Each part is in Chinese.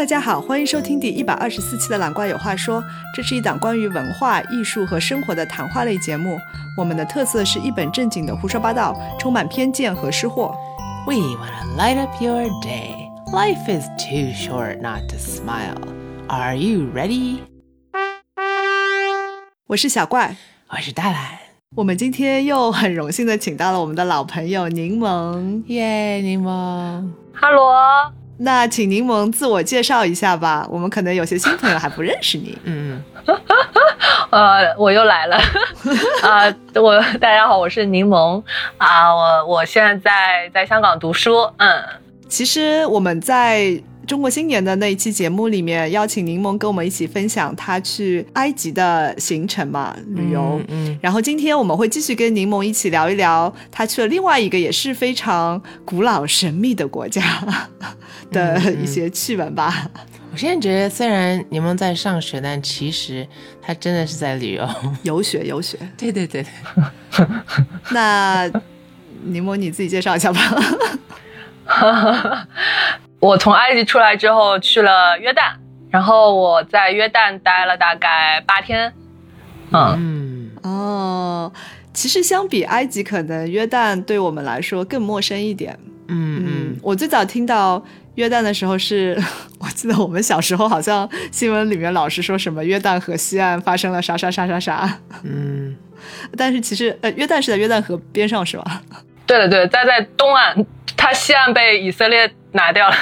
大家好，欢迎收听第一百二十四期的《懒瓜有话说》，这是一档关于文化艺术和生活的谈话类节目。我们的特色是一本正经的胡说八道，充满偏见和失货。We wanna light up your day. Life is too short not to smile. Are you ready? 我是小怪，我是大懒。我们今天又很荣幸的请到了我们的老朋友柠檬。耶，柠檬。哈罗，那请柠檬自我介绍一下吧，我们可能有些新朋友还不认识你。嗯，呃，我又来了，啊、我大家好，我是柠檬。啊、我我现在在在香港读书，嗯，其实我们在中国新年的那一期节目里面，邀请柠檬跟我们一起分享他去埃及的行程嘛，旅游。嗯，然后今天我们会继续跟柠檬一起聊一聊他去了另外一个也是非常古老神秘的国家 的一些趣闻吧。我现在觉得，虽然柠檬在上学，但其实他真的是在旅游。游学，游学。对对对，那柠檬你自己介绍一下吧。我从埃及出来之后去了约旦，然后我在约旦待了大概八天，嗯，嗯，哦，其实相比埃及，可能约旦对我们来说更陌生一点。嗯嗯，我最早听到约旦的时候是，我记得我们小时候好像新闻里面老是说什么约旦河西岸发生了啥啥啥啥啥，嗯。但是其实呃约旦是在约旦河边上是吧？对的对的，在在东岸，它西岸被以色列拿掉了，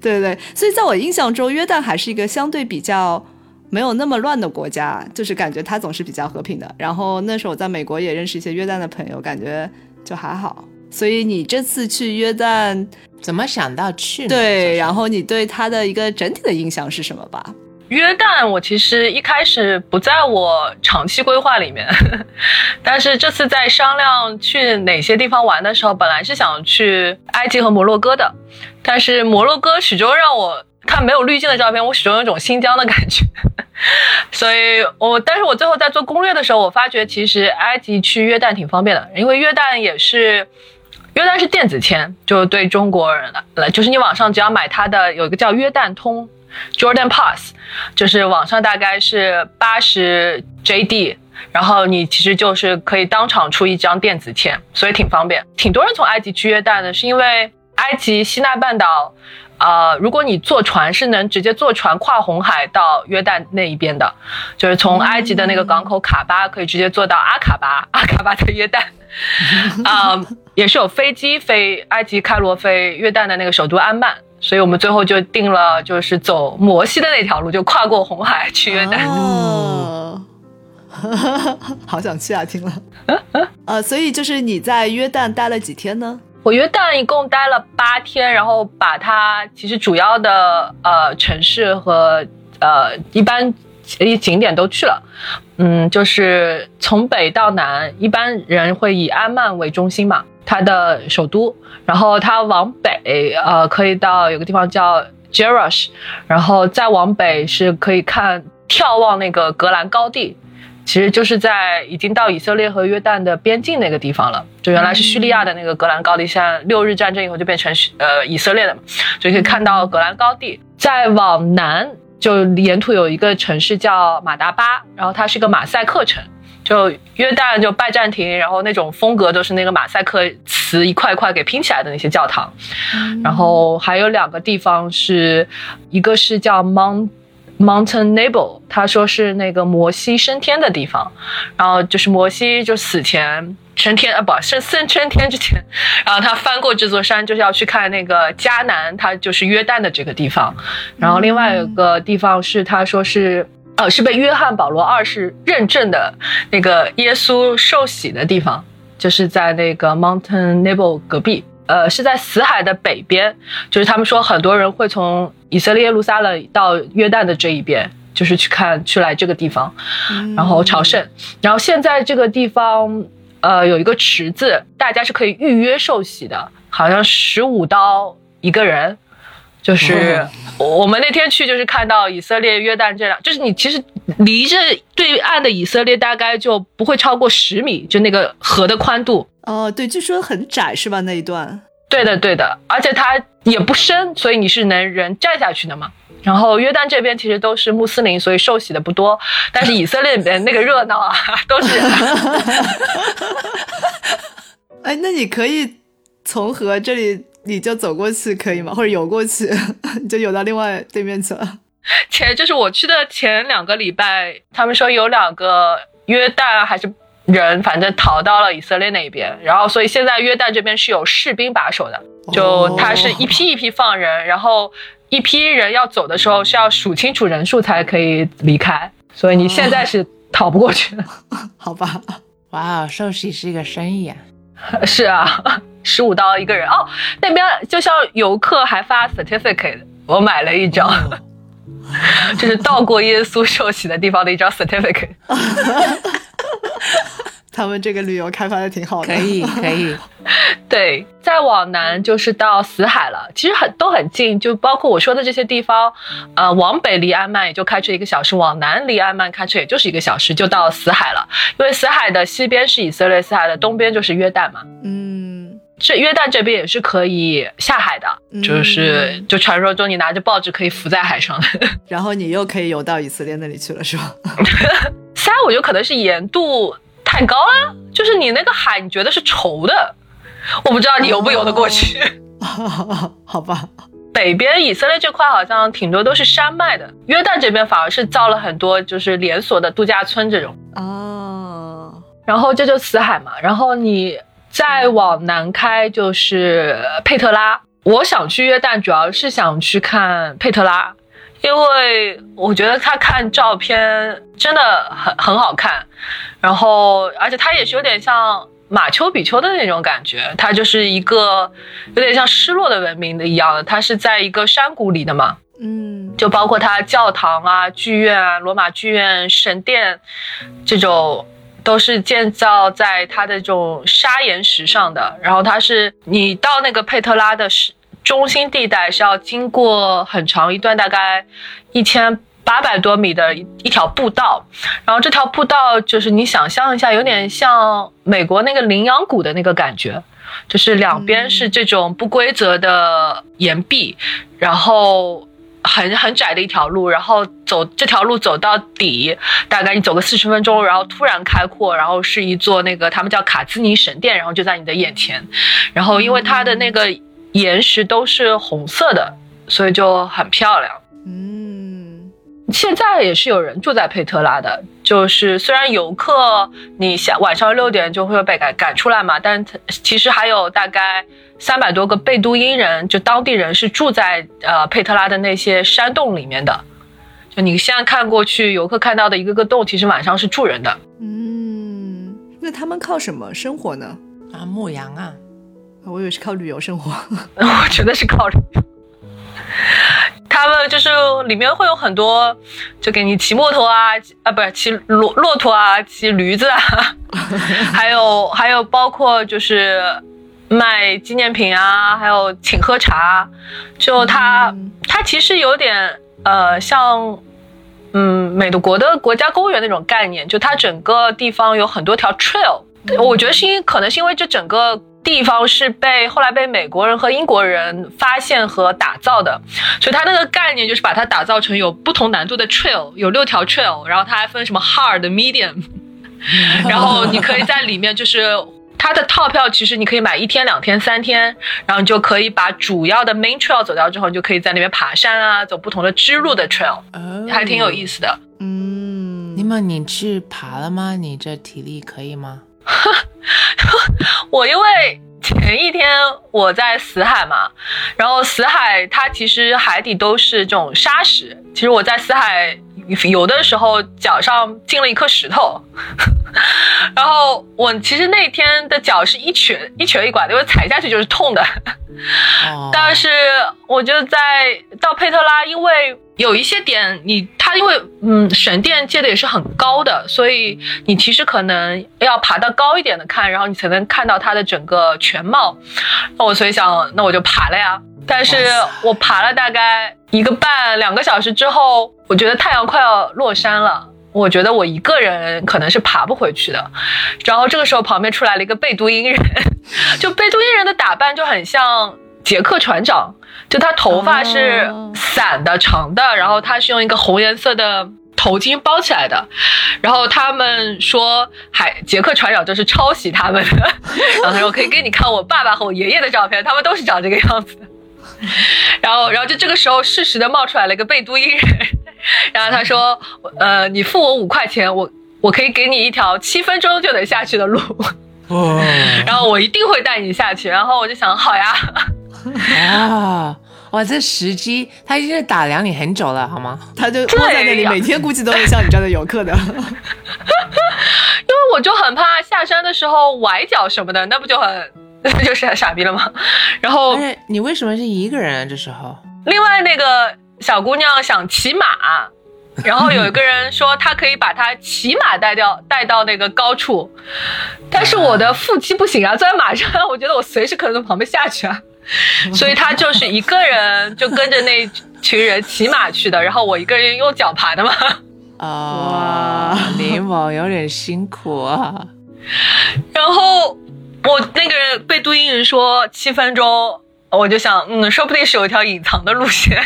对 对对，所以在我印象中，约旦还是一个相对比较没有那么乱的国家，就是感觉它总是比较和平的。然后那时候我在美国也认识一些约旦的朋友，感觉就还好。所以你这次去约旦，怎么想到去呢？对，然后后你对它的一个整体的印象是什么吧？约旦，我其实一开始不在我长期规划里面，但是这次在商量去哪些地方玩的时候，本来是想去埃及和摩洛哥的，但是摩洛哥始终让我看没有滤镜的照片，我始终有种新疆的感觉，所以我但是我最后在做攻略的时候，我发觉其实埃及去约旦挺方便的，因为约旦也是。约旦是电子签，就对中国人来，就是你网上只要买它的有一个叫约旦通 （Jordan Pass），就是网上大概是八十 JD，然后你其实就是可以当场出一张电子签，所以挺方便。挺多人从埃及去约旦的，是因为埃及西奈半岛，呃，如果你坐船是能直接坐船跨红海到约旦那一边的，就是从埃及的那个港口卡巴可以直接坐到阿卡巴，阿卡巴在约旦。啊、也是有飞机飞埃及开罗飞约旦的那个首都安曼，所以我们最后就定了就是走摩西的那条路，就跨过红海去约旦。哦，好想去啊！听了，呃，所以就是你在约旦待了几天呢？我约旦一共待了八天，然后把它其实主要的呃城市和呃一般一景点都去了。嗯，就是从北到南，一般人会以安曼为中心嘛，它的首都。然后它往北，呃，可以到有个地方叫 Jerash，然后再往北是可以看眺望那个格兰高地。其实就是在已经到以色列和约旦的边境那个地方了，就原来是叙利亚的那个格兰高地，现在六日战争以后就变成呃以色列的嘛，所以可以看到格兰高地。再往南，就沿途有一个城市叫马达巴，然后它是个马赛克城，就约旦就拜占庭，然后那种风格都是那个马赛克瓷一块块给拼起来的那些教堂。然后还有两个地方是，一个是叫 Mount。Mountain Nebo，他说是那个摩西升天的地方，然后就是摩西就死前升天啊，不升升升天之前，然后他翻过这座山，就是要去看那个迦南，他就是约旦的这个地方。然后另外一个地方是他说是呃是被约翰保罗二世认证的那个耶稣受洗的地方，就是在那个 Mountain Nebo 隔壁。呃，是在死海的北边，就是他们说很多人会从以色列耶路撒冷到约旦的这一边，就是去看去来这个地方，然后朝圣。然后现在这个地方，呃，有一个池子，大家是可以预约受洗的，好像十五刀一个人。就是我们那天去，就是看到以色列、约旦这样，就是你其实离着对岸的以色列大概就不会超过十米，就那个河的宽度。哦，对，据说很窄是吧？那一段。对的，对的，而且它也不深，所以你是能人站下去的嘛。然后约旦这边其实都是穆斯林，所以受洗的不多。但是以色列里边那个热闹啊，都是。哎，那你可以从河这里你就走过去可以吗？或者游过去，你 就游到另外对面去了。前就是我去的前两个礼拜，他们说有两个约旦还是人，反正逃到了以色列那边。然后所以现在约旦这边是有士兵把守的，就他是一批一批放人，然后。一批人要走的时候是要数清楚人数才可以离开，所以你现在是逃不过去的，好吧？哇，寿喜是一个生意啊！是啊，十五刀一个人哦。那边就像游客还发 certificate，我买了一张，就是到过耶稣受洗的地方的一张 certificate。他们这个旅游开发的挺好的，可以可以。对，再往南就是到死海了，其实很都很近，就包括我说的这些地方，呃，往北离安曼也就开车一个小时，往南离安曼开车也就是一个小时就到死海了。因为死海的西边是以色列，死海的东边就是约旦嘛。嗯，这约旦这边也是可以下海的，就是就传说中你拿着报纸可以浮在海上的，然后你又可以游到以色列那里去了，是吧？死海我觉得可能是盐度。太高了，就是你那个海，你觉得是稠的，我不知道你游不游得过去。好吧，北边以色列这块好像挺多都是山脉的，约旦这边反而是造了很多就是连锁的度假村这种。哦，然后这就死海嘛，然后你再往南开就是佩特拉。我想去约旦，主要是想去看佩特拉。因为我觉得他看照片真的很很好看，然后而且它也是有点像马丘比丘的那种感觉，它就是一个有点像失落的文明的一样的，它是在一个山谷里的嘛，嗯，就包括它教堂啊、剧院啊、罗马剧院、神殿这种都是建造在它的这种砂岩石上的，然后它是你到那个佩特拉的是。中心地带是要经过很长一段，大概一千八百多米的一一条步道，然后这条步道就是你想象一下，有点像美国那个羚羊谷的那个感觉，就是两边是这种不规则的岩壁，然后很很窄的一条路，然后走这条路走到底，大概你走个四十分钟，然后突然开阔，然后是一座那个他们叫卡兹尼神殿，然后就在你的眼前，然后因为它的那个。岩石都是红色的，所以就很漂亮。嗯，现在也是有人住在佩特拉的，就是虽然游客你下晚上六点就会被赶赶出来嘛，但其实还有大概三百多个贝都因人，就当地人是住在呃佩特拉的那些山洞里面的。就你现在看过去，游客看到的一个个洞，其实晚上是住人的。嗯，那他们靠什么生活呢？啊，牧羊啊。我以为是靠旅游生活，我觉得是靠旅游。他们就是里面会有很多，就给你骑摩托啊，啊，不是骑骆骆驼啊，骑驴子啊，还有还有包括就是卖纪念品啊，还有请喝茶。就它它其实有点呃像嗯美国的国家公园那种概念，就它整个地方有很多条 trail。我觉得是因可能是因为这整个。地方是被后来被美国人和英国人发现和打造的，所以它那个概念就是把它打造成有不同难度的 trail，有六条 trail，然后它还分什么 hard、medium，然后你可以在里面就是它的套票，其实你可以买一天、两天、三天，然后你就可以把主要的 main trail 走掉之后，你就可以在那边爬山啊，走不同的支路的 trail，还挺有意思的。嗯，尼玛，你去爬了吗？你这体力可以吗？我因为前一天我在死海嘛，然后死海它其实海底都是这种沙石，其实我在死海游的时候脚上进了一颗石头，然后我其实那天的脚是一瘸一瘸一拐的，因为踩下去就是痛的。但是我就在到佩特拉，因为。有一些点，你它因为嗯神殿建的也是很高的，所以你其实可能要爬到高一点的看，然后你才能看到它的整个全貌。那我所以想，那我就爬了呀。但是我爬了大概一个半两个小时之后，我觉得太阳快要落山了，我觉得我一个人可能是爬不回去的。然后这个时候旁边出来了一个贝都因人，就贝都因人的打扮就很像杰克船长，就他头发是哦散的、长的，然后他是用一个红颜色的头巾包起来的。然后他们说海杰克船长就是抄袭他们的，然后他说我可以给你看我爸爸和我爷爷的照片，他们都是长这个样子的。然后，然后就这个时候适时的冒出来了一个贝都因人，然后他说，呃，你付我五块钱，我我可以给你一条七分钟就能下去的路。哇然后我一定会带你下去。然后我就想，好呀，啊！哇，这时机他已经是打量你很久了，好吗？他就坐在那里，每天估计都会像你这样的游客的。因为我就很怕下山的时候崴脚什么的，那不就很 就是很傻逼了吗？然后你为什么是一个人啊？这时候另外那个小姑娘想骑马，然后有一个人说 他可以把她骑马带掉带到那个高处，但是我的腹肌不行啊，坐在马上，我觉得我随时可能从旁边下去啊，所以他就是一个人就跟着那群人骑马去的，然后我一个人用脚爬的嘛。啊，哇柠檬有点辛苦啊。然后我那个人被都因人说七分钟，我就想，嗯，说不定是有一条隐藏的路线。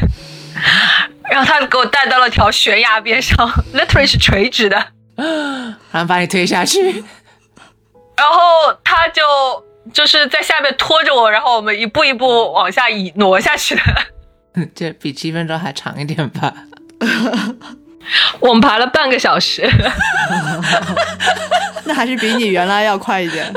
然后他给我带到了条悬崖边上，literally 是垂直的。然后把你推下去，然后他就就是在下面拖着我，然后我们一步一步往下移挪下去的。这比七分钟还长一点吧？我们爬了半个小时，那还是比你原来要快一点。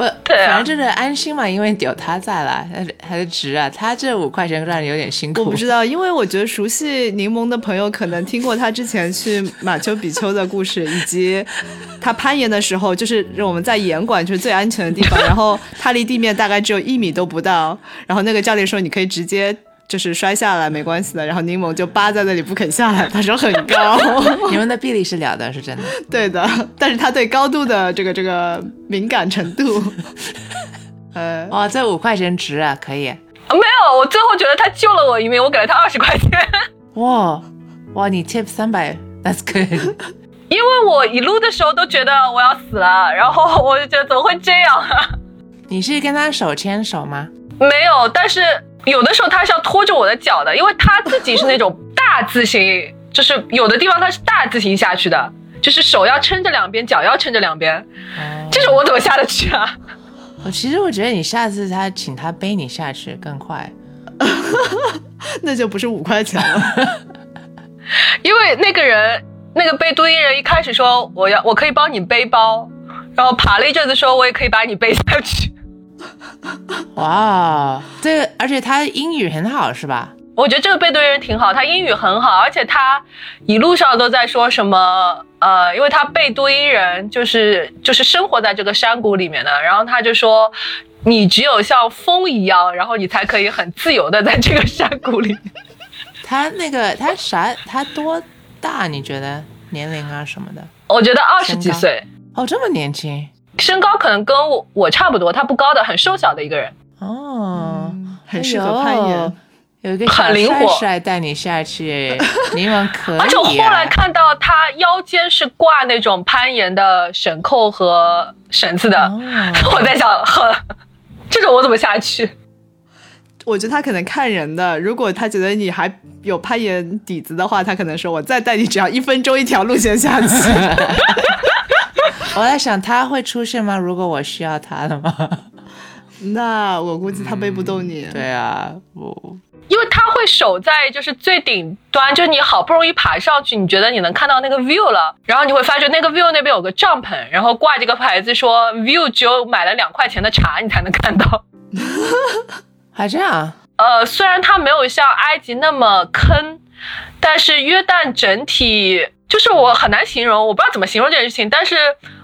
不，对啊反正就是安心嘛，因为有他在了，还是还是值啊。他这五块钱让人有点辛苦。我不知道，因为我觉得熟悉柠檬的朋友可能听过他之前去马丘比丘的故事，以及 他攀岩的时候，就是我们在岩馆就是最安全的地方，然后他离地面大概只有一米都不到，然后那个教练说你可以直接。就是摔下来没关系的，然后柠檬就扒在那里不肯下来，他说很高，你们的臂力是了的，是真的。对的，但是他对高度的这个这个敏感程度，呃，哇，这五块钱值啊，可以。没有，我最后觉得他救了我一命，我给了他二十块钱，哇哇，你 tip 三百，that's good。因为我一路的时候都觉得我要死了，然后我就觉得怎么会这样啊？你是跟他手牵手吗？没有，但是有的时候他是要拖着我的脚的，因为他自己是那种大字形，就是有的地方他是大字形下去的，就是手要撑着两边，脚要撑着两边，哦，这种我怎么下得去啊？我其实我觉得你下次他请他背你下去更快。那就不是五块钱了。因为那个人，那个背都因人一开始说我要我可以帮你背包，然后爬了一阵子说我也可以把你背下去。哇，这个而且他英语很好是吧？我觉得这个背对人挺好，他英语很好，而且他一路上都在说什么呃，因为他贝都因人就是就是生活在这个山谷里面的，然后他就说你只有像风一样，然后你才可以很自由的在这个山谷里面。他那个他啥？他多大？你觉得年龄啊什么的？我觉得二十几岁，哦，这么年轻身高可能跟我我差不多，他不高的，很瘦小的一个人。哦，很适合攀岩哎。有一个很灵活帅帅带你下去，柠檬可以、啊。而且我后来看到他腰间是挂那种攀岩的绳扣和绳子的，哦 我在想，呵，这种我怎么下去？我觉得他可能看人的，如果他觉得你还有攀岩底子的话，他可能说我再带你只要一分钟一条路线下去。我在想他会出现吗？如果我需要他的吗？那我估计他背不动你。对啊，我因为他会守在就是最顶端，就是你好不容易爬上去，你觉得你能看到那个 view 了，然后你会发觉那个 view 那边有个帐篷，然后挂这个牌子说 view 只有买了两块钱的茶你才能看到。还这样，呃，虽然它没有像埃及那么坑，但是约旦整体就是我很难形容，我不知道怎么形容这件事情，但是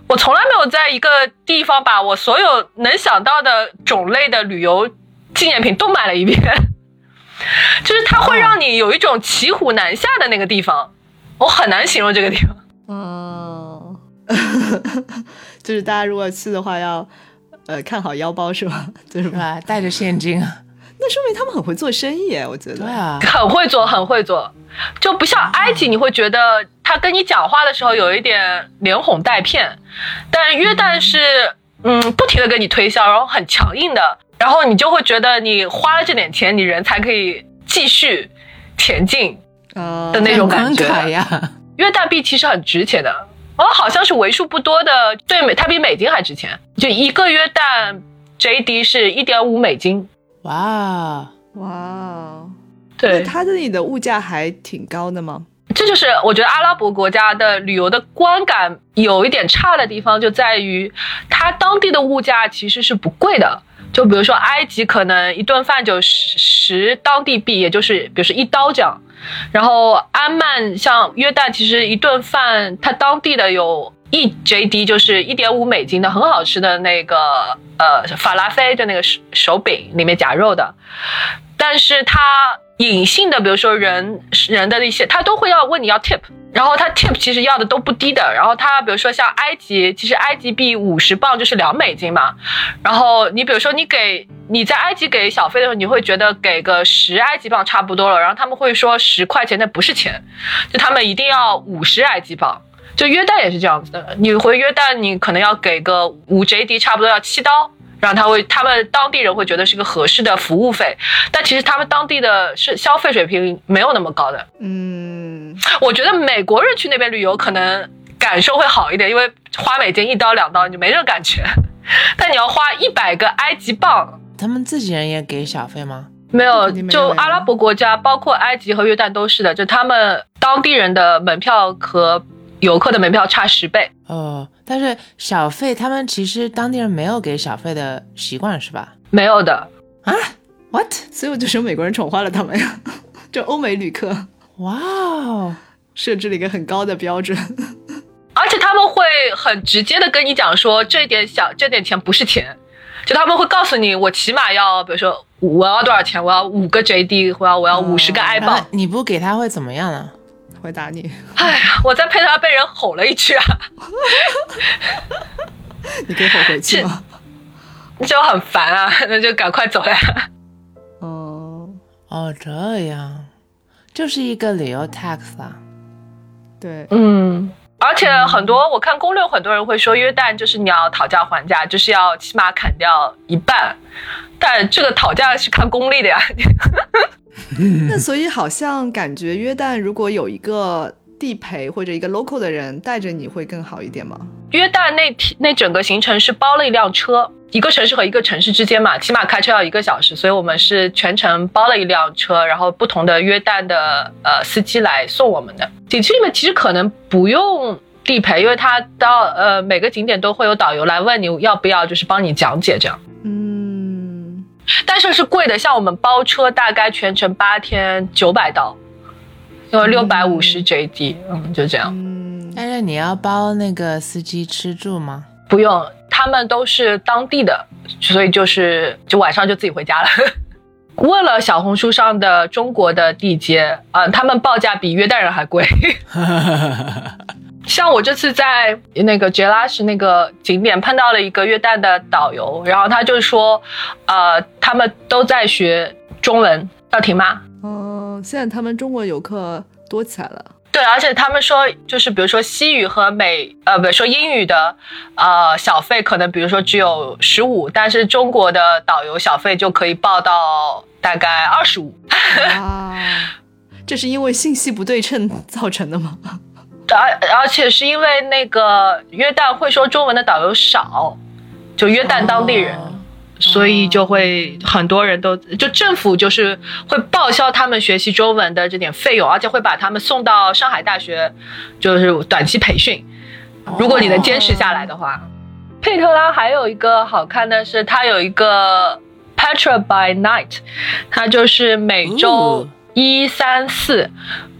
我从来没有在一个地方把我所有能想到的种类的旅游纪念品都买了一遍，就是它会让你有一种骑虎难下的那个地方，我很难形容这个地方。嗯，就是大家如果去的话要，呃看好腰包是吧？就是是吧？带着现金啊，那说明他们很会做生意耶，我觉得。对啊，很会做，很会做，就不像埃及，你会觉得他跟你讲话的时候有一点连哄带骗，但约旦是嗯，不停的跟你推销，然后很强硬的，然后你就会觉得你花了这点钱，你人才可以继续前进呃的那种感觉。呀，约旦币其实很值钱的，哦，好像是为数不多的，对美，它比美金还值钱，就一个约旦 JD 是一点五美金。哇，哇哦，对。那，它这里的物价还挺高的吗？这就是我觉得阿拉伯国家的旅游的观感有一点差的地方，就在于它当地的物价其实是不贵的。就比如说埃及，可能一顿饭就十十当地币，也就是比如说一刀这样。然后安曼像约旦，其实一顿饭它当地的有一 JD，就是一点五美金的很好吃的那个呃法拉菲，就那个手手饼里面夹肉的。但是它隐性的，比如说人人的一些，他都会要问你要 tip，然后他 tip 其实要的都不低的。然后他比如说像埃及，其实埃及币五十磅就是两美金嘛。然后你比如说你给你在埃及给小费的时候，你会觉得给个十埃及镑差不多了。然后他们会说十块钱那不是钱，就他们一定要五十埃及镑。就约旦也是这样子的，你回约旦你可能要给个五 JD，差不多要七刀。然后他会，他们当地人会觉得是个合适的服务费，但其实他们当地的是消费水平没有那么高的。嗯，我觉得美国人去那边旅游可能感受会好一点，因为花美金一刀两刀你就没这个感觉，但你要花一百个埃及镑，他们自己人也给小费吗？没有就阿拉伯国家，包括埃及和约旦都是的，就他们当地人的门票和游客的门票差十倍。哦，但是小费他们其实当地人没有给小费的习惯是吧没有的啊，？What？所以我就说美国人宠坏了他们呀，就欧美旅客哇哦，设置了一个很高的标准。而且他们会很直接的跟你讲说，这点小这点钱不是钱，就他们会告诉你，我起码要，比如说我要多少钱，我要五个 JD，我要我要五十个 i 镑。你不给他会怎么样呢？回答你，哎呀，我在配他被人吼了一句啊，你可以吼回去吗？就很烦啊，那就赶快走呀。哦，哦，这样，就是一个旅游 tax 啊。对，嗯，而且很多我看攻略，很多人会说约旦就是你要讨价还价，就是要起码砍掉一半，但这个讨价是看功力的呀。那所以好像感觉约旦如果有一个地陪或者一个 local 的人带着你会更好一点吗？约旦那天那整个行程是包了一辆车，一个城市和一个城市之间嘛，起码开车要一个小时，所以我们是全程包了一辆车，然后不同的约旦的呃司机来送我们的。景区里面其实可能不用地陪，因为他到呃每个景点都会有导游来问你要不要，就是帮你讲解这样。嗯，但是是贵的，像我们包车大概全程八天九百刀，因为六百五十 JD，嗯，就这样。嗯，但是你要包那个司机吃住吗？不用，他们都是当地的，所以就是就晚上就自己回家了。问了小红书上的中国的地接，嗯、他们报价比约旦人还贵。像我这次在那个杰拉什那个景点碰到了一个约旦的导游，然后他就说，呃，他们都在学中文，要停吗？嗯，现在他们中国游客多起来了。对，而且他们说，就是比如说西语和美，呃，比如说英语的，呃，小费可能比如说只有十五，但是中国的导游小费就可以报到大概二十五。啊，这是因为信息不对称造成的吗？而而且是因为那个约旦会说中文的导游少，就约旦当地人。哦所以就会很多人都就政府就是会报销他们学习中文的这点费用，而且会把他们送到上海大学，就是短期培训。如果你能坚持下来的话，佩特拉还有一个好看的是，它有一个 Petra by Night，它就是每周哦一、三、四，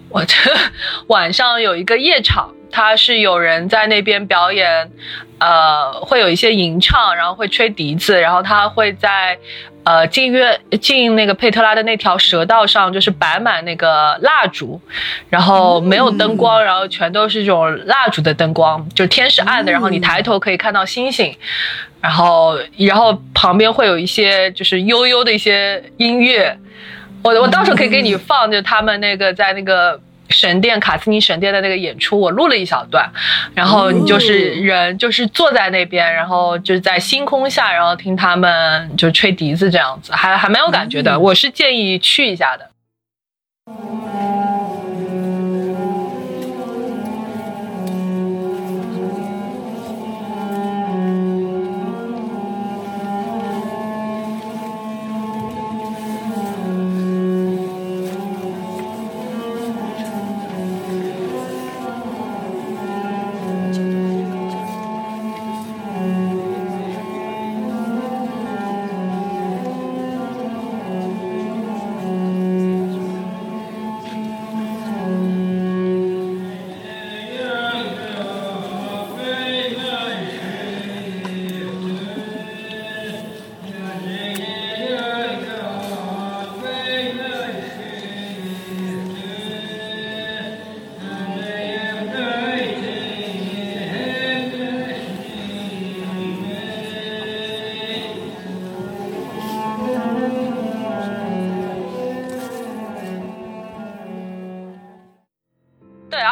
我这 晚上有一个夜场，它是有人在那边表演，呃，会有一些吟唱，然后会吹笛子，然后他会在呃进约进那个佩特拉的那条蛇道上，就是摆满那个蜡烛，然后没有灯光，然后全都是这种蜡烛的灯光，就是天是暗的，然后你抬头可以看到星星。然后，然后旁边会有一些就是悠悠的一些音乐，我我到时候可以给你放，就他们那个在那个神殿卡斯尼神殿的那个演出，我录了一小段，然后你就是人就是坐在那边，然后就是在星空下，然后听他们就吹笛子这样子，还还蛮有感觉的。我是建议去一下的。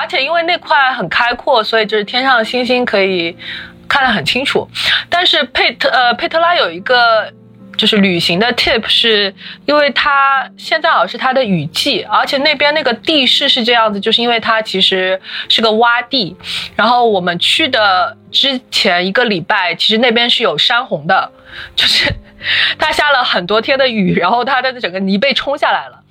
而且因为那块很开阔，所以就是天上的星星可以看得很清楚。但是佩特呃佩特拉有一个就是旅行的 tip，是因为它现在好像是它的雨季，而且那边那个地势是这样子，就是因为它其实是个洼地。然后我们去的之前一个礼拜，其实那边是有山洪的，就是 它下了很多天的雨，然后它的整个泥被冲下来了。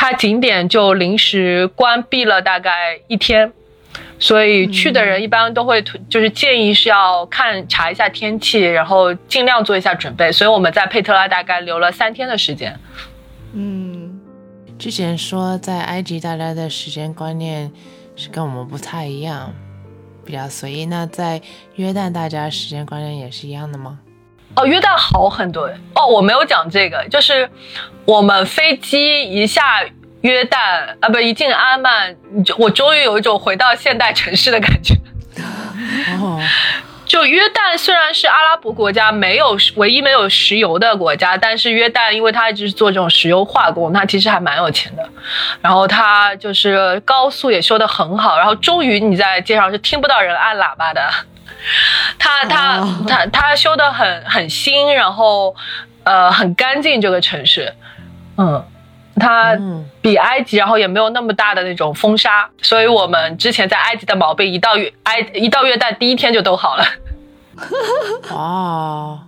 它景点就临时关闭了大概一天，所以去的人一般都会就是建议是要看查一下天气，然后尽量做一下准备。所以我们在佩特拉大概留了三天的时间。嗯，之前说在埃及大家的时间观念是跟我们不太一样，比较随意。那在约旦大家时间观念也是一样的吗？哦，约旦好很多哦，我没有讲这个，就是我们飞机一下约旦啊，不一进阿曼，就我终于有一种回到现代城市的感觉。哦，就约旦虽然是阿拉伯国家，没有唯一没有石油的国家，但是约旦因为它一直是做这种石油化工，它其实还蛮有钱的。然后它就是高速也修得很好，然后终于你在街上是听不到人按喇叭的。它它哦它它修的很很新，然后呃很干净这个城市，嗯，它嗯比埃及然后也没有那么大的那种风沙，所以我们之前在埃及的毛病一到约埃一到约旦第一天就都好了。哦，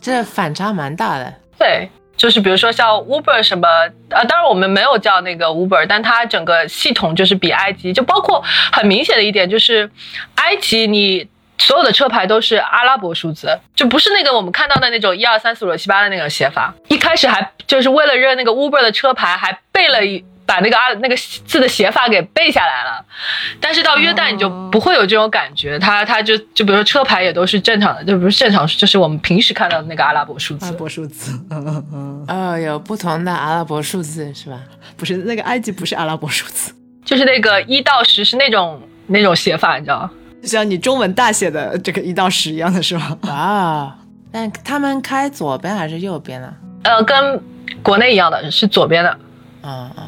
这反差蛮大的。对，就是比如说像 Uber 什么，呃，当然我们没有叫那个 Uber，但它整个系统就是比埃及，就包括很明显的一点就是，埃及你所有的车牌都是阿拉伯数字，就不是那个我们看到的那种一二三四五六七八的那个写法。一开始还就是为了认那个 Uber 的车牌，还背了一。把那个阿那个字的写法给背下来了，但是到约旦你就不会有这种感觉，它它就就比如说车牌也都是正常的，就不是正常，就是我们平时看到的那个阿拉伯数字阿。拉伯数字，嗯嗯嗯，哦，有不同的阿拉伯数字是吧？不是那个埃及不是阿拉伯数字，就是那个一到十是那种那种写法，你知道吗？就像你中文大写的这个一到十一样的是吗？哇，但他们开左边还是右边呢？呃，跟国内一样的，是左边的。嗯嗯，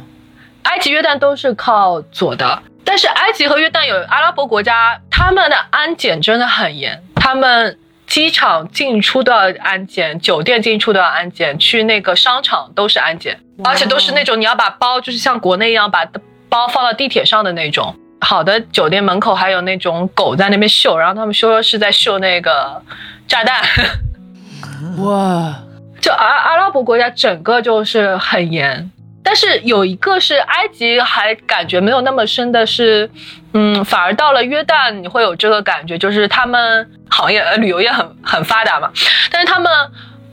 埃及、约旦都是靠左的，但是埃及和约旦有阿拉伯国家，他们的安检真的很严，他们机场进出都要安检，酒店进出都要安检，去那个商场都是安检，而且都是那种你要把包，就是像国内一样把包放到地铁上的那种。好的酒店门口还有那种狗在那边秀，然后他们说是在秀那个炸弹。哇，就阿阿拉伯国家整个就是很严，但是有一个是埃及还感觉没有那么深的是，嗯，反而到了约旦你会有这个感觉，就是他们行业呃旅游业很很发达嘛，但是他们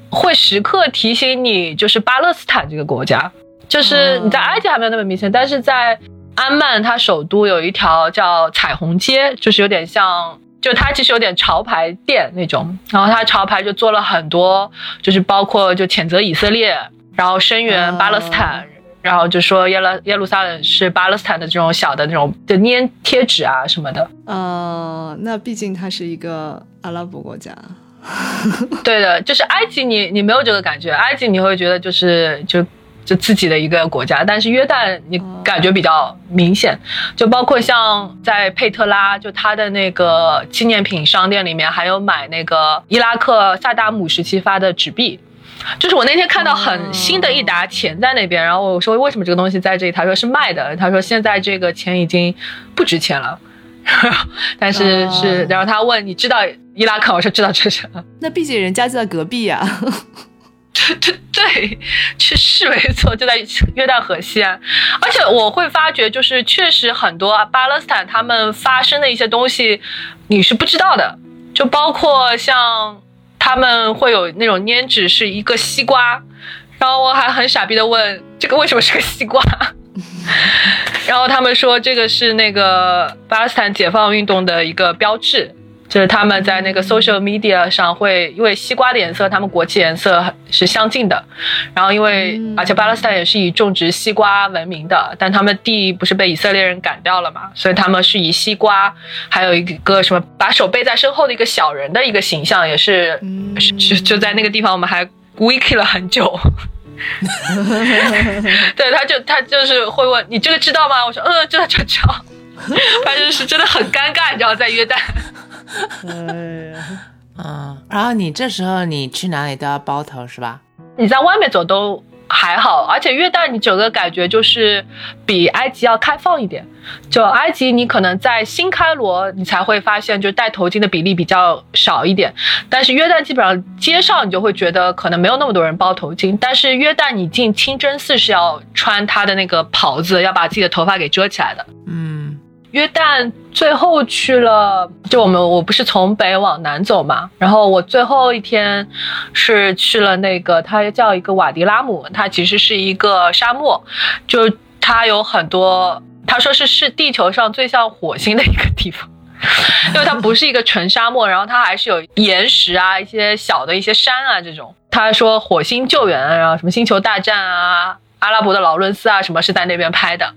会时刻提醒你，就是巴勒斯坦这个国家，就是你在埃及还没有那么明显，但是在 安曼它首都有一条叫彩虹街，就是有点像。就它其实有点潮牌店那种，然后它潮牌就做了很多，就是包括就谴责以色列，然后声援巴勒斯坦，然后就说耶路耶路撒冷是巴勒斯坦的这种小的那种的粘贴纸啊什么的。呃，那毕竟它是一个阿拉伯国家，对的，就是埃及你你没有这个感觉，埃及你会觉得就是就就自己的一个国家。但是约旦你感觉比较明显，就包括像在佩特拉，就他的那个纪念品商店里面，还有买那个伊拉克萨达姆时期发的纸币。就是我那天看到很新的一沓钱在那边，然后我说为什么这个东西在这里？他说是卖的。他说现在这个钱已经不值钱了，但是是，然后他问你知道伊拉克？我说知道，这是。那毕竟人家就在隔壁呀。对 对对，是 没错，就在约旦河西岸。而且我会发觉，就是确实很多巴勒斯坦他们发生的一些东西，你是不知道的，就包括像。他们会有那种粘纸是一个西瓜，然后我还很傻逼的问这个为什么是个西瓜，然后他们说这个是那个巴勒斯坦解放运动的一个标志。就是他们在那个 social media 上会，因为西瓜的颜色，他们国旗颜色是相近的。然后因为，而且巴勒斯坦也是以种植西瓜闻名的，但他们地不是被以色列人赶掉了嘛，所以他们是以西瓜，还有一个什么把手背在身后的一个小人的一个形象，也是，就就在那个地方，我们还 wiki 了很久。对，他就他就是会问你这个知道吗？我说嗯，知道知道。反正是真的很尴尬，你知道，在约旦。哎呀，嗯，然后你这时候你去哪里都要包头是吧？你在外面走都还好，而且约旦你整个感觉就是比埃及要开放一点。就埃及你可能在新开罗你才会发现，就戴头巾的比例比较少一点。但是约旦基本上街上你就会觉得可能没有那么多人包头巾。但是约旦你进清真寺是要穿他的那个袍子，要把自己的头发给遮起来的。嗯。约旦最后去了，就我们我不是从北往南走嘛，然后我最后一天是去了那个，它叫一个瓦迪拉姆，它其实是一个沙漠，就它有很多，他说是是地球上最像火星的一个地方，因为它不是一个纯沙漠，然后它还是有岩石啊，一些小的一些山啊这种。他说火星救援，然后什么星球大战啊，阿拉伯的劳伦斯啊，什么是在那边拍的，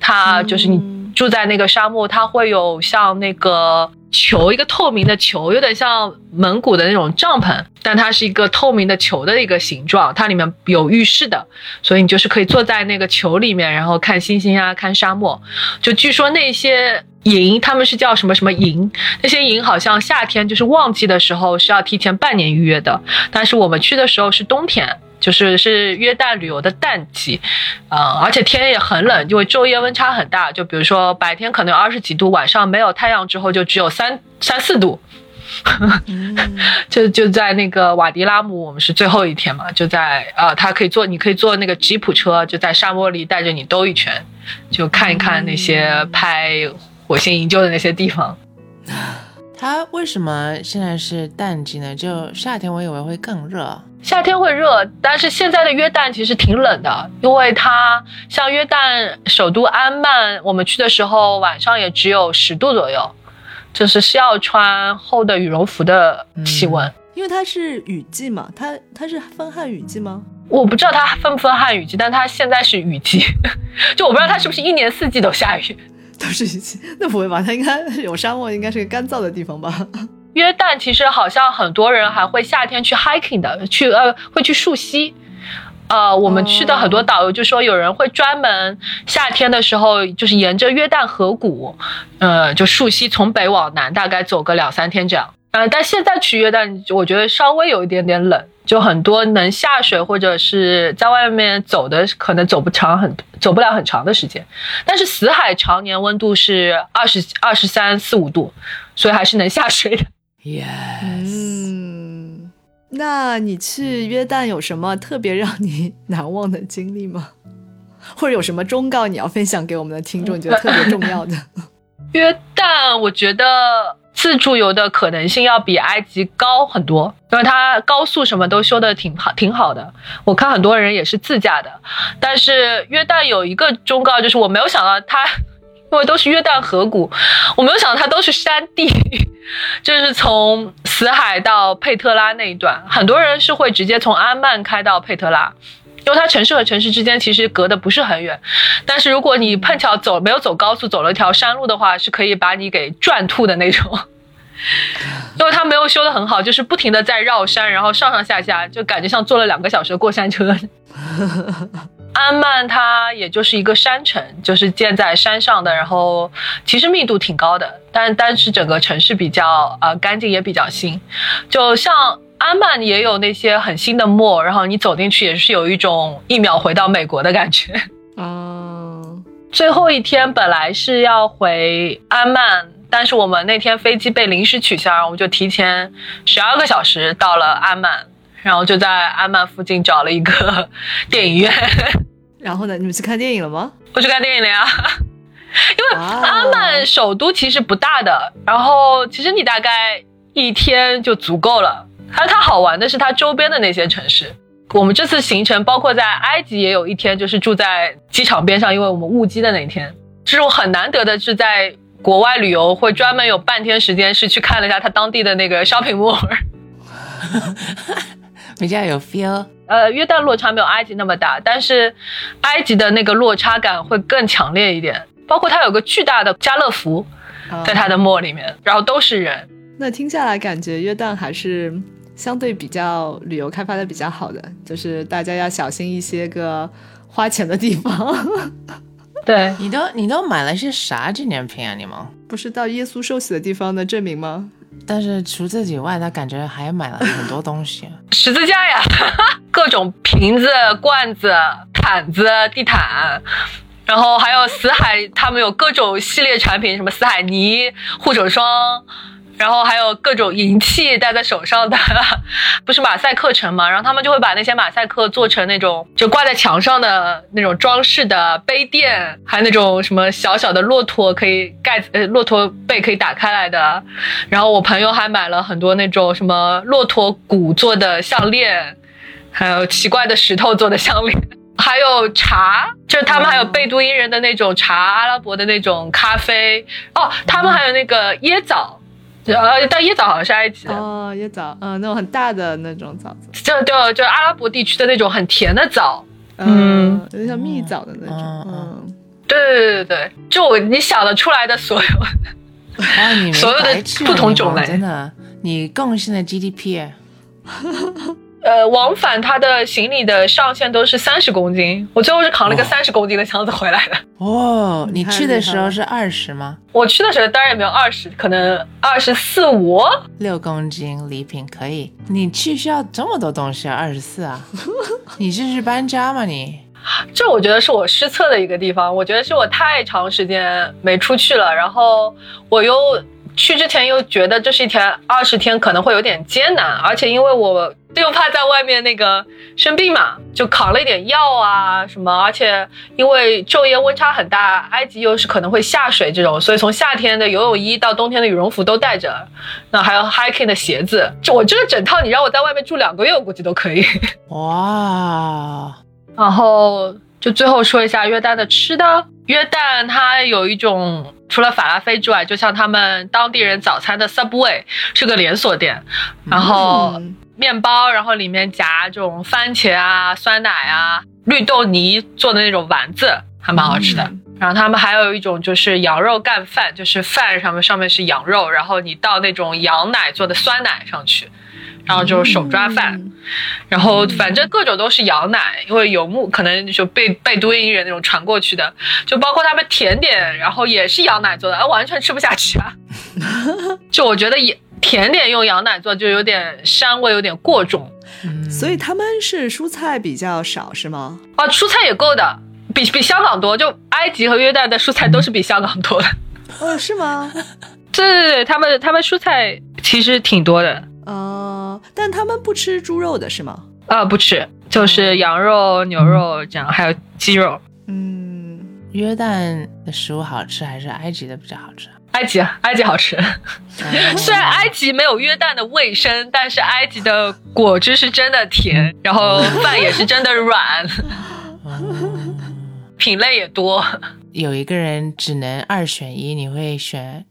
他就是你。住在那个沙漠，它会有像那个球，一个透明的球，有点像蒙古的那种帐篷，但它是一个透明的球的一个形状，它里面有浴室的，所以你就是可以坐在那个球里面，然后看星星啊，看沙漠。就据说那些营，他们是叫什么什么营，那些营好像夏天就是旺季的时候是要提前半年预约的，但是我们去的时候是冬天。就是是约旦旅游的淡季，呃，而且天也很冷，因为昼夜温差很大。就比如说白天可能有二十几度，晚上没有太阳之后就只有三三四度。就就在那个瓦迪拉姆，我们是最后一天嘛，就在啊，他可以坐，你可以坐那个吉普车，就在沙漠里带着你兜一圈，就看一看那些拍火星营救的那些地方。它为什么现在是淡季呢？就夏天我以为会更热。夏天会热，但是现在的约旦其实挺冷的，因为它像约旦首都安曼，我们去的时候晚上也只有十度左右，就是需要穿厚的羽绒服的气温。因为它是雨季嘛，它它是分汉雨季吗？我不知道它分不分汉雨季，但它现在是雨季，就我不知道它是不是一年四季都下雨，都是雨季。那不会吧？它应该有沙漠，应该是个干燥的地方吧？约旦其实好像很多人还会夏天去 hiking 的，去呃会去溯溪，呃我们去的很多导游就说有人会专门夏天的时候就是沿着约旦河谷，呃就溯溪从北往南大概走个两三天这样，呃但现在去约旦我觉得稍微有一点点冷，就很多能下水或者是在外面走的可能走不长很走不了很长的时间，但是死海常年温度是二十二十三四五度，所以还是能下水的。Yes。嗯，那你去约旦有什么特别让你难忘的经历吗？或者有什么忠告你要分享给我们的听众，觉得 特别重要的？约旦，我觉得自助游的可能性要比埃及高很多，因为它高速什么都修的挺好，挺好的。我看很多人也是自驾的，但是约旦有一个忠告，就是我没有想到它。因为都是约旦河谷，我没有想到它都是山地，就是从死海到佩特拉那一段，很多人是会直接从安曼开到佩特拉，因为它城市和城市之间其实隔的不是很远，但是如果你碰巧走没有走高速，走了一条山路的话，是可以把你给转吐的那种，因为它没有修的很好，就是不停的在绕山，然后上上下下，就感觉像坐了两个小时的过山车。安曼它也就是一个山城，就是建在山上的，然后其实密度挺高的，但但是整个城市比较呃干净，也比较新。就像安曼也有那些很新的 mall，然后你走进去也是有一种一秒回到美国的感觉。嗯，最后一天本来是要回安曼，但是我们那天飞机被临时取消，然后我们就提前十二个小时到了安曼，然后就在安曼附近找了一个 电影院。然后呢？你们去看电影了吗？我去看电影了呀，因为阿曼首都其实不大的，然后其实你大概一天就足够了。还有它好玩的是它周边的那些城市。我们这次行程包括在埃及也有一天，就是住在机场边上，因为我们误机的那一天，这种很难得的是在国外旅游会专门有半天时间是去看了一下它当地的那个 shopping mall。比较有 feel。呃，约旦落差没有埃及那么大，但是埃及的那个落差感会更强烈一点。包括它有个巨大的家乐福，在它的 mall 里面，然后都是人。那听下来，感觉约旦还是相对比较旅游开发的比较好的，就是大家要小心一些个花钱的地方。对，你都你都买了些啥纪念品啊？你们？不是到耶稣受洗的地方的证明吗？但是除此之外，他感觉还买了很多东西。十字架呀，各种瓶子、罐子、毯子、地毯，然后还有死海，他们有各种系列产品，什么死海泥、护手霜。然后还有各种银器戴在手上的，不是马赛克城嘛？然后他们就会把那些马赛克做成那种就挂在墙上的那种装饰的杯垫，还有那种什么小小的骆驼可以盖呃骆驼背可以打开来的。然后我朋友还买了很多那种什么骆驼骨做的项链，还有奇怪的石头做的项链，还有茶，就是他们还有贝都因人的那种茶，阿拉伯的那种咖啡哦，他们还有那个椰枣。呃，到椰枣好像是埃及的。哦，椰枣，嗯，那种很大的那种枣子，就就就阿拉伯地区的那种很甜的枣，嗯，有点像蜜枣的那种，嗯嗯，对对对对对，就你想得出来的所有，啊，你 所有的不同种类。真的，你贡献的 GDP，呃，往返他的行李的上限都是三十公斤，我最后是扛了一个哇三十公斤的箱子回来的。哦，你去的时候是二十吗？我去的时候当然也没有二十，可能二十四五。六公斤礼品可以。你去需要这么多东西啊？二十四啊？你这是搬家吗你？这我觉得是我失策的一个地方，我觉得是我太长时间没出去了，然后我又去之前又觉得这是一天二十天可能会有点艰难，而且因为我又怕在外面那个生病嘛，就扛了一点药啊什么，而且因为昼夜温差很大，埃及又是可能会下水这种，所以从夏天的游泳衣到冬天的羽绒服都带着，那还有 hiking 的鞋子，这我这个整套你让我在外面住两个月，我估计都可以。哇，然后就最后说一下约旦的吃的。约旦它有一种除了法拉菲之外，就像他们当地人早餐的 Subway 是个连锁店，然后嗯。面包，然后里面夹这种番茄啊、酸奶啊、绿豆泥做的那种丸子，还蛮好吃的。嗯。然后他们还有一种就是羊肉干饭，就是饭上面上面是羊肉，然后你倒那种羊奶做的酸奶上去，然后就是手抓饭。嗯然后反正各种都是羊奶，因为游牧可能就被被都因人那种传过去的，就包括他们甜点，然后也是羊奶做的，啊，完全吃不下去啊。就我觉得也甜点用羊奶做就有点膻味，有点过重嗯，所以他们是蔬菜比较少是吗？啊。蔬菜也够的，比比香港多，就埃及和约旦的蔬菜都是比香港多的。哦，是吗？对对对，他们他们蔬菜其实挺多的。呃，但他们不吃猪肉的是吗？啊，不吃，就是羊肉、牛肉这样，还有鸡肉。嗯，约旦的食物好吃还是埃及的比较好吃？埃及，埃及好吃。哦虽然埃及没有约旦的卫生，但是埃及的果汁是真的甜，然后饭也是真的软，哦 品类也多。有一个人只能二选一，你会选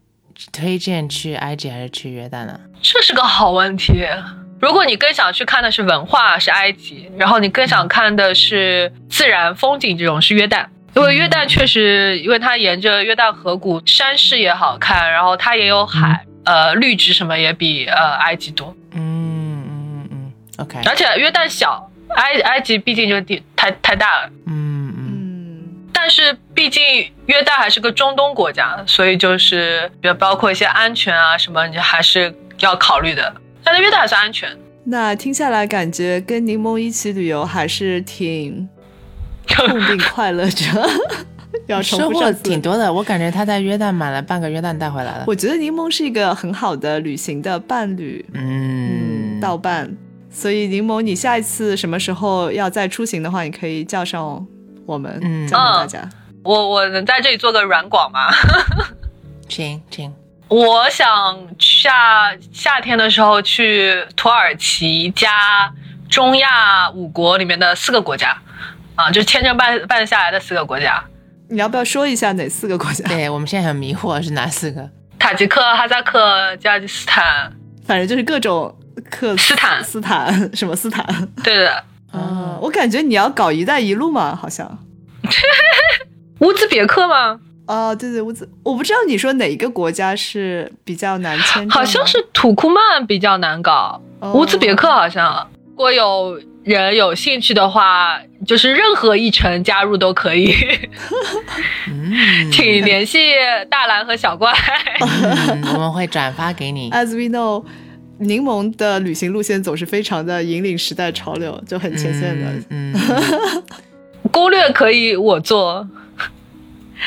推荐去埃及还是去约旦呢？这是个好问题。如果你更想去看的是文化，是埃及；然后你更想看的是自然风景，这种是约旦。因为约旦确实，因为它沿着约旦河谷，山势也好看，然后它也有海，呃，绿植什么也比呃埃及多。嗯嗯嗯，OK，而且约旦小，埃埃及毕竟就地太太大了。嗯但是毕竟约旦还是个中东国家，所以就是比包括一些安全啊什么，你还是要考虑的。但是约旦还算安全。那听下来，感觉跟柠檬一起旅游还是挺痛并快乐着。要收获挺多的，我感觉他在约旦买了半个约旦带回来了。我觉得柠檬是一个很好的旅行的伴侣，嗯，道伴。所以柠檬，你下一次什么时候要再出行的话，你可以叫上我们，叫上大家。我我能在这里做个软广吗？请请。我想夏夏天的时候去土耳其加中亚五国里面的四个国家，啊，就是签证办办下来的四个国家。你要不要说一下哪四个国家？对我们现在很迷惑是哪四个？塔吉克、哈萨克、吉尔吉斯坦，反正就是各种克斯坦、斯坦 什么斯坦？对的。嗯，我感觉你要搞“一带一路”嘛，好像。乌兹别克吗？哦，对对，乌兹，我不知道你说哪一个国家是比较难签好像是土库曼比较难搞，乌兹别克好像。如果有人有兴趣的话，就是任何一城加入都可以。请联系大蓝和小怪，我们会转发给你。As we know，柠檬的旅行路线总是非常的引领时代潮流，就很前线的。嗯，攻略可以我做。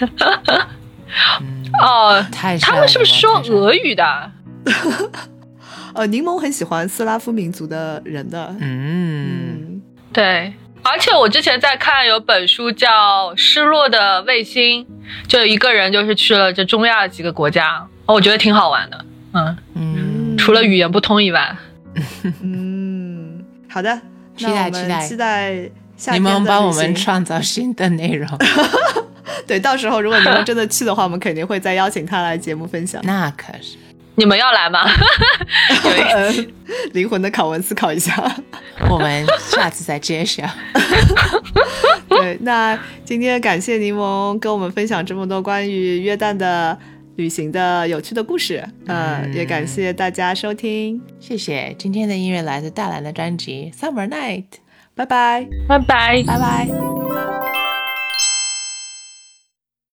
哦，他们是不是说俄语的？呃，柠檬很喜欢斯拉夫民族的人的，嗯，对，而且我之前在看有本书叫《失落的卫星》，就一个人就是去了这中亚几个国家，我觉得挺好玩的，嗯。嗯，除了语言不通以外，嗯，好的，期待期待期待，柠檬帮我们创造新的内容，对，到时候如果你们真的去的话，我们肯定会再邀请他来节目分享，那可是。你们要来吗？灵魂的拷问，思考一下。我们下次再揭晓。对，那今天感谢柠檬跟我们分享这么多关于约旦的旅行的有趣的故事。嗯，也感谢大家收听，谢谢。今天的音乐来自大蓝的专辑《Summer Night》。拜拜，拜拜，拜拜。